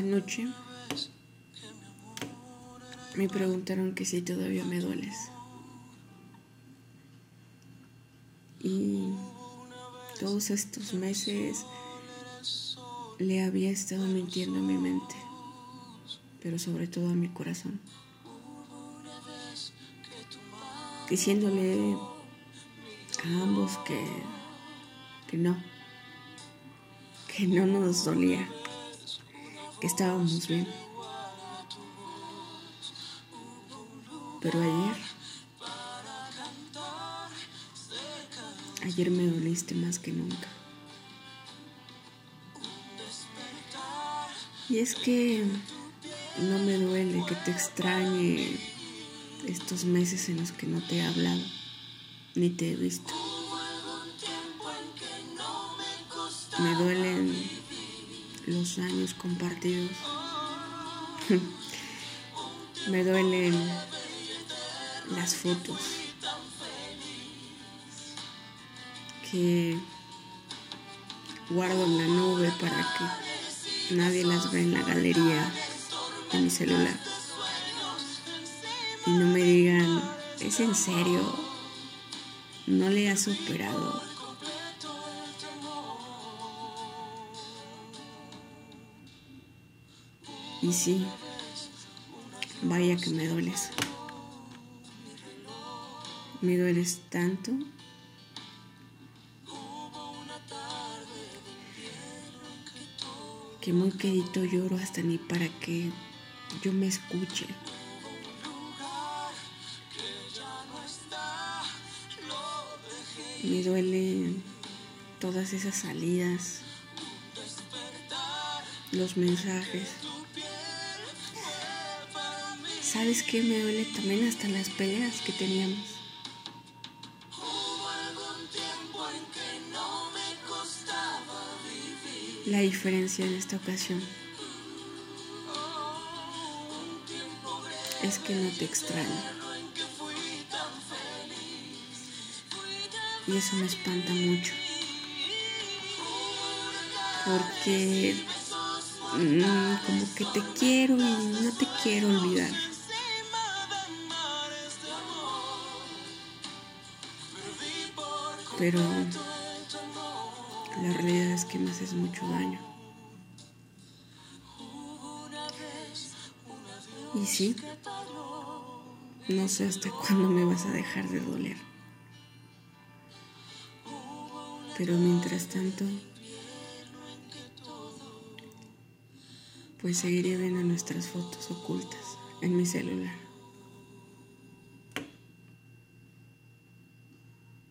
Anoche me preguntaron que si todavía me dueles. Y todos estos meses le había estado mintiendo a mi mente, pero sobre todo a mi corazón. Diciéndole a ambos que, que no, que no nos dolía, que estábamos bien. Pero ayer, ayer me doliste más que nunca. Y es que no me duele que te extrañe estos meses en los que no te he hablado, ni te he visto. Me duelen los años compartidos. me duelen las fotos que guardo en la nube para que nadie las vea en la galería de mi celular. Y no me digan, ¿es en serio? ¿No le has superado? Y sí, vaya que me dueles me dueles tanto. Que muy quedito lloro hasta ni para que yo me escuche. Me duelen todas esas salidas, los mensajes. ¿Sabes qué? Me duele también hasta las peleas que teníamos. la diferencia en esta ocasión es que no te extraño. Y eso me espanta mucho. Porque mm, como que te quiero y no te quiero olvidar. Pero la realidad es que me haces mucho daño. Y sí, no sé hasta cuándo me vas a dejar de doler. Pero mientras tanto, pues seguiré viendo nuestras fotos ocultas en mi celular.